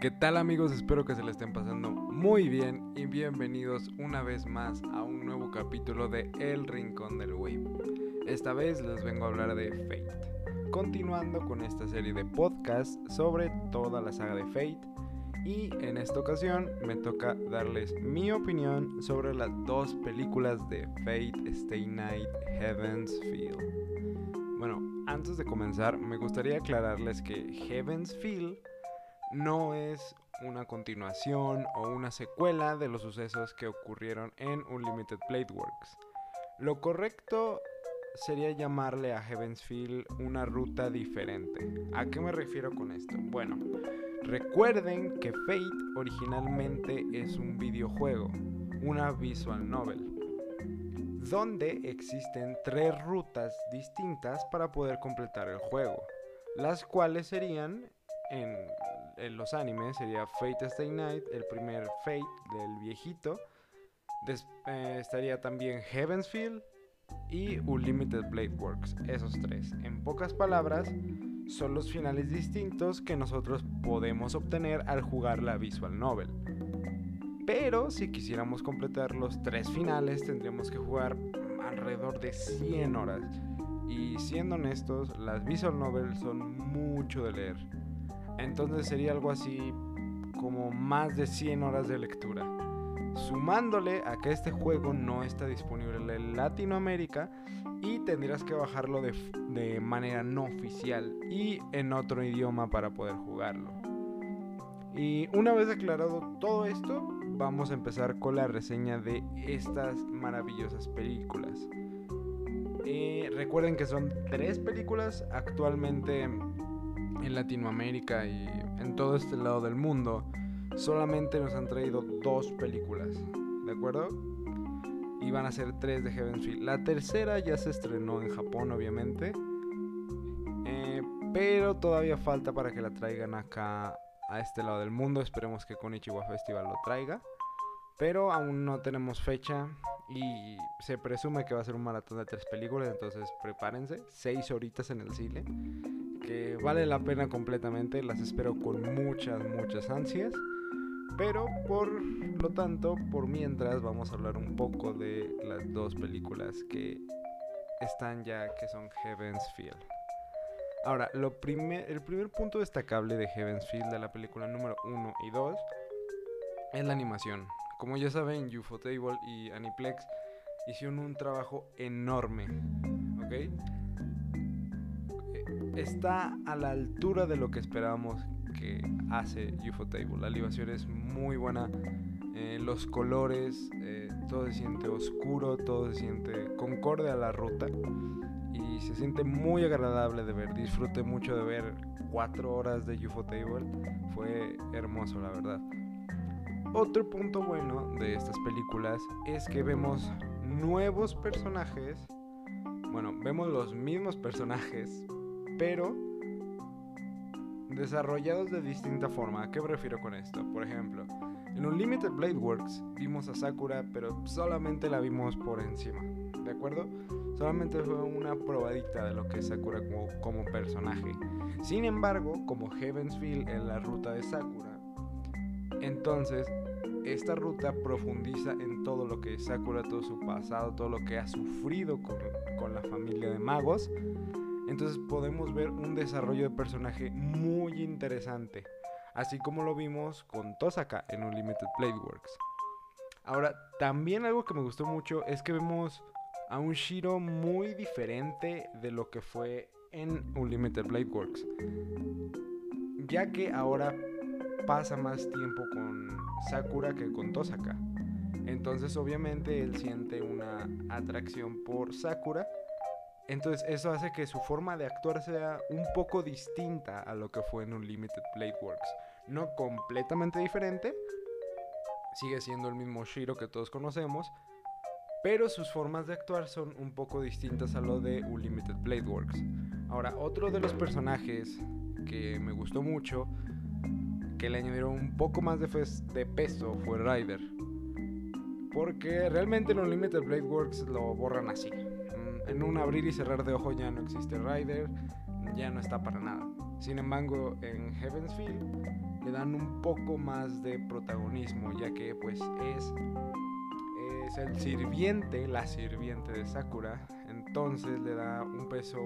¿Qué tal amigos? Espero que se le estén pasando muy bien y bienvenidos una vez más a un nuevo capítulo de El Rincón del Wave. Esta vez les vengo a hablar de Fate, continuando con esta serie de podcasts sobre toda la saga de Fate y en esta ocasión me toca darles mi opinión sobre las dos películas de Fate Stay Night Heaven's Feel. Bueno, antes de comenzar me gustaría aclararles que Heaven's Feel no es una continuación o una secuela de los sucesos que ocurrieron en Unlimited Blade Works. Lo correcto sería llamarle a Heavensfield una ruta diferente. ¿A qué me refiero con esto? Bueno, recuerden que Fate originalmente es un videojuego, una visual novel, donde existen tres rutas distintas para poder completar el juego, las cuales serían en en los animes sería Fate Stay Night, el primer Fate del viejito. Eh, estaría también Heavensfield y Unlimited Blade Works, esos tres. En pocas palabras, son los finales distintos que nosotros podemos obtener al jugar la visual novel. Pero si quisiéramos completar los tres finales, tendríamos que jugar alrededor de 100 horas. Y siendo honestos, las visual novels son mucho de leer. Entonces sería algo así como más de 100 horas de lectura. Sumándole a que este juego no está disponible en Latinoamérica y tendrías que bajarlo de, manera no oficial y en otro idioma para poder jugarlo. Y una vez aclarado todo esto, vamos a empezar con la reseña de estas maravillosas películas. Eh, recuerden que son tres películas actualmente en Latinoamérica y en todo este lado del mundo, solamente nos han traído dos películas, ¿de acuerdo? Y van a ser tres de Heaven's Feel. La tercera ya se estrenó en Japón, obviamente. Eh, pero todavía falta para que la traigan acá a este lado del mundo. Esperemos que Konichiwa Festival lo traiga. Pero aún no tenemos fecha y se presume que va a ser un maratón de tres películas. Entonces prepárense. Seis horitas en el cine vale la pena completamente, las espero con muchas, muchas ansias. Pero por lo tanto, por mientras vamos a hablar un poco de las dos películas que están ya, que son Heaven's Feel. Ahora, lo el primer punto destacable de Heaven's Feel, de la película número 1 y 2, es la animación. Como ya saben, Ufotable y Aniplex hicieron un trabajo enorme, ¿ok? Está a la altura de lo que esperábamos que hace UFO Table. La animación es muy buena. Eh, los colores, eh, todo se siente oscuro, todo se siente concorde a la ruta y se siente muy agradable de ver. Disfruté mucho de ver cuatro horas de UFO Table, fue hermoso, la verdad. Otro punto bueno de estas películas es que vemos nuevos personajes. Bueno, vemos los mismos personajes, pero desarrollados de distinta forma. ¿A qué me refiero con esto? Por ejemplo, en Unlimited Blade Works vimos a Sakura, pero solamente la vimos por encima, ¿de acuerdo? Solamente fue una probadita de lo que es Sakura como, como personaje. Sin embargo, como Heaven's Feel en la ruta de Sakura, entonces esta ruta profundiza en todo lo que es Sakura, todo su pasado, todo lo que ha sufrido con, con la familia de magos entonces podemos ver un desarrollo de personaje muy interesante, así como lo vimos con Tosaka en Unlimited Blade Works. Ahora, también algo que me gustó mucho es que vemos a un Shiro muy diferente de lo que fue en Unlimited Blade Works, ya que ahora pasa más tiempo con Sakura que con Tosaka. Entonces obviamente él siente una atracción por Sakura entonces eso hace que su forma de actuar sea un poco distinta a lo que fue en Unlimited Blade Works. No completamente diferente, sigue siendo el mismo Shiro que todos conocemos, pero sus formas de actuar son un poco distintas a lo de Unlimited Blade Works. Ahora, otro de los personajes que me gustó mucho, que le añadieron un poco más de, de peso, fue Ryder. Porque realmente en Unlimited Blade Works lo borran así en un abrir y cerrar de ojo ya no existe Rider, ya no está para nada. Sin embargo, en Heaven's Feel le dan un poco más de protagonismo, ya que pues es, es el sirviente, la sirviente de Sakura, entonces le da un peso,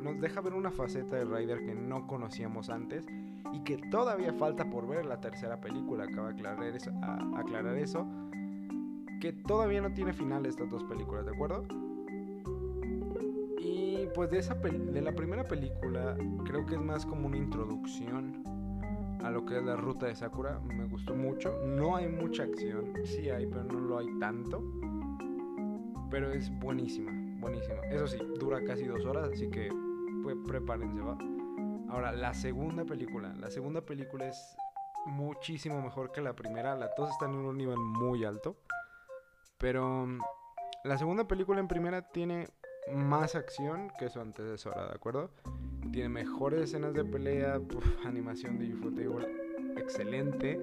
nos deja ver una faceta de Ryder que no conocíamos antes y que todavía falta por ver la tercera película, acaba de aclarar eso, aclarar eso que todavía no tiene final estas dos películas, ¿de acuerdo? Pues de, esa de la primera película creo que es más como una introducción a lo que es la ruta de Sakura. Me gustó mucho. No hay mucha acción, sí hay, pero no lo hay tanto. Pero es buenísima, buenísima. Eso sí, dura casi dos horas, así que pues, prepárense, va. Ahora, la segunda película. La segunda película es muchísimo mejor que la primera. Las dos están en un nivel muy alto. Pero mm, la segunda película en primera tiene más acción que su antecesora, ¿de acuerdo? Tiene mejores escenas de pelea, animación de Ufotable excelente.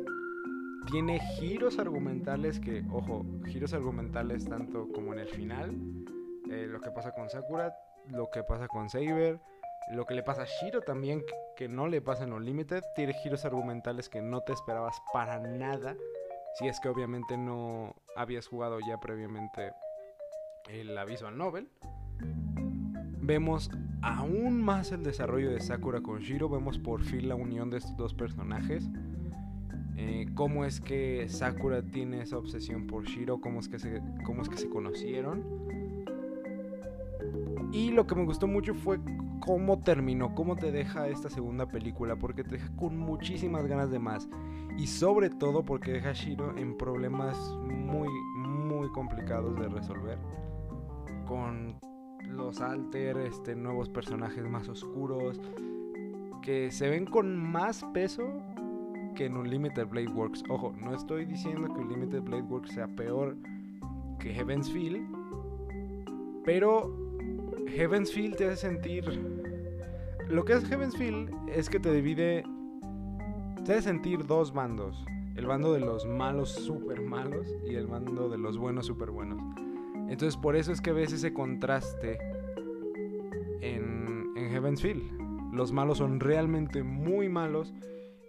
Tiene giros argumentales que, ojo, giros argumentales tanto como en el final, eh, lo que pasa con Sakura, lo que pasa con Saber, lo que le pasa a Shiro también, que no le pasa en Unlimited, tiene giros argumentales que no te esperabas para nada si es que obviamente no habías jugado ya previamente el aviso al Nobel. Vemos aún más el desarrollo de Sakura con Shiro. Vemos por fin la unión de estos dos personajes. Eh, cómo es que Sakura tiene esa obsesión por Shiro, cómo es, que se, cómo es que se conocieron. Y lo que me gustó mucho fue cómo terminó, cómo te deja esta segunda película, porque te deja con muchísimas ganas de más. Y sobre todo porque deja a Shiro en problemas muy, muy complicados de resolver. Con los alter, este, nuevos personajes más oscuros, que se ven con más peso que en Unlimited Blade Works. Ojo, no estoy diciendo que Unlimited Blade Works sea peor que Heaven's Feel, pero Heaven's Feel te hace sentir. Lo que es Heaven's Feel es que te divide se hace sentir dos bandos. El bando de los malos super malos y el bando de los buenos super buenos. Entonces por eso es que ves ese contraste en, en Heaven's Feel. Los malos son realmente muy malos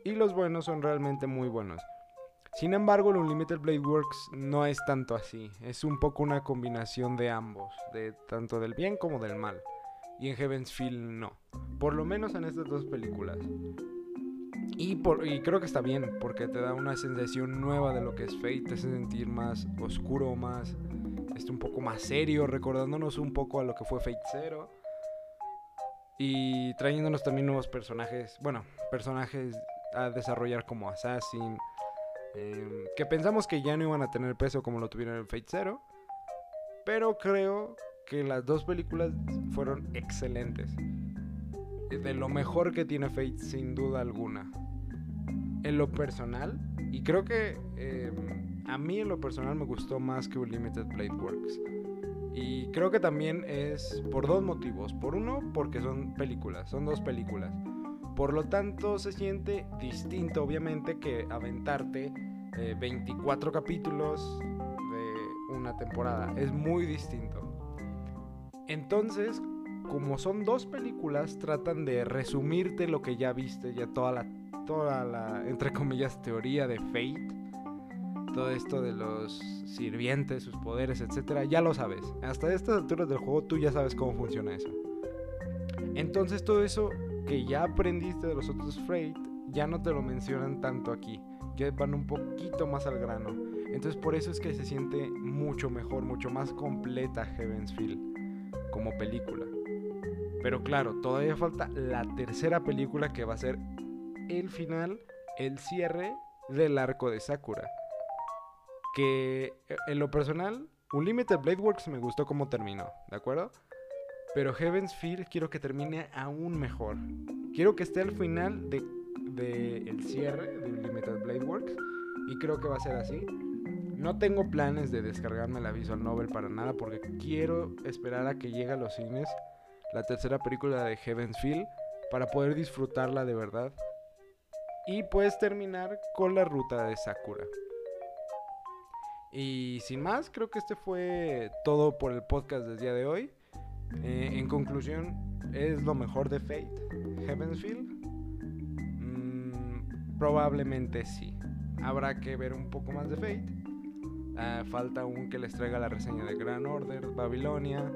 y los buenos son realmente muy buenos. Sin embargo, el Unlimited Blade Works no es tanto así. Es un poco una combinación de ambos, de tanto del bien como del mal. Y en Heaven's Feel no. Por lo menos en estas dos películas. Y, por, y creo que está bien, porque te da una sensación nueva de lo que es Fate, te hace sentir más oscuro, más este, un poco más serio, recordándonos un poco a lo que fue Fate Zero. Y trayéndonos también nuevos personajes, bueno, personajes a desarrollar como Assassin, em, que pensamos que ya no iban a tener peso como lo tuvieron en Fate Zero. Pero creo que las dos películas fueron excelentes. De lo mejor que tiene Fate, sin duda alguna en lo personal, y creo que em, a mí en lo personal me gustó más que Unlimited Blade Works. Y creo que también es por dos motivos. Por uno, porque son películas, son dos películas. Por lo tanto, se siente distinto, obviamente, que aventarte 24 eh, capítulos de una temporada. Es muy distinto. Entonces, como son dos películas, tratan de resumirte lo que ya viste, ya toda la toda la, entre comillas, teoría de Fate, todo esto de los sirvientes, sus poderes, etcétera, ya lo sabes. Hasta estas alturas del juego tú ya sabes cómo funciona eso. Entonces todo eso que ya aprendiste de los otros Fate, ya no te lo mencionan tanto aquí. Ya van un poquito más al grano. Entonces por eso es que se siente mucho mejor, mucho más completa Heaven's Feel como película. Pero claro, todavía falta la tercera película que va a ser el final, el cierre del arco de Sakura. Que eh, en lo personal, Unlimited Blade Works me gustó como terminó, ¿de acuerdo? Pero Heaven's Feel quiero que termine aún mejor. Quiero que esté al final de, de cierre de Unlimited Blade Works. Y creo que va a ser así. No tengo planes de descargarme la Visual Novel para nada porque quiero esperar a que llegue a los cines la tercera película de Heaven's Feel para poder disfrutarla de verdad y puedes terminar con la ruta de Sakura. Y sin más, creo que este fue todo por el podcast del día de hoy. Eh, en conclusión, es lo mejor de Fate, Heaven's Feel. Mm, probablemente sí. Habrá que ver un poco más de Fate. Ah, falta aún que les traiga la reseña de Grand Order, Babilonia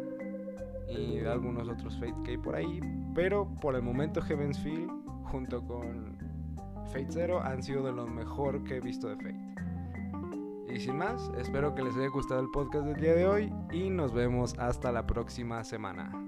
y algunos otros Fate que hay por ahí. Pero por el momento Heaven's Feel junto con Fate Zero han sido de lo mejor que he visto de Fate. Y sin más, espero que les haya gustado el podcast del día de hoy y nos vemos hasta la próxima semana.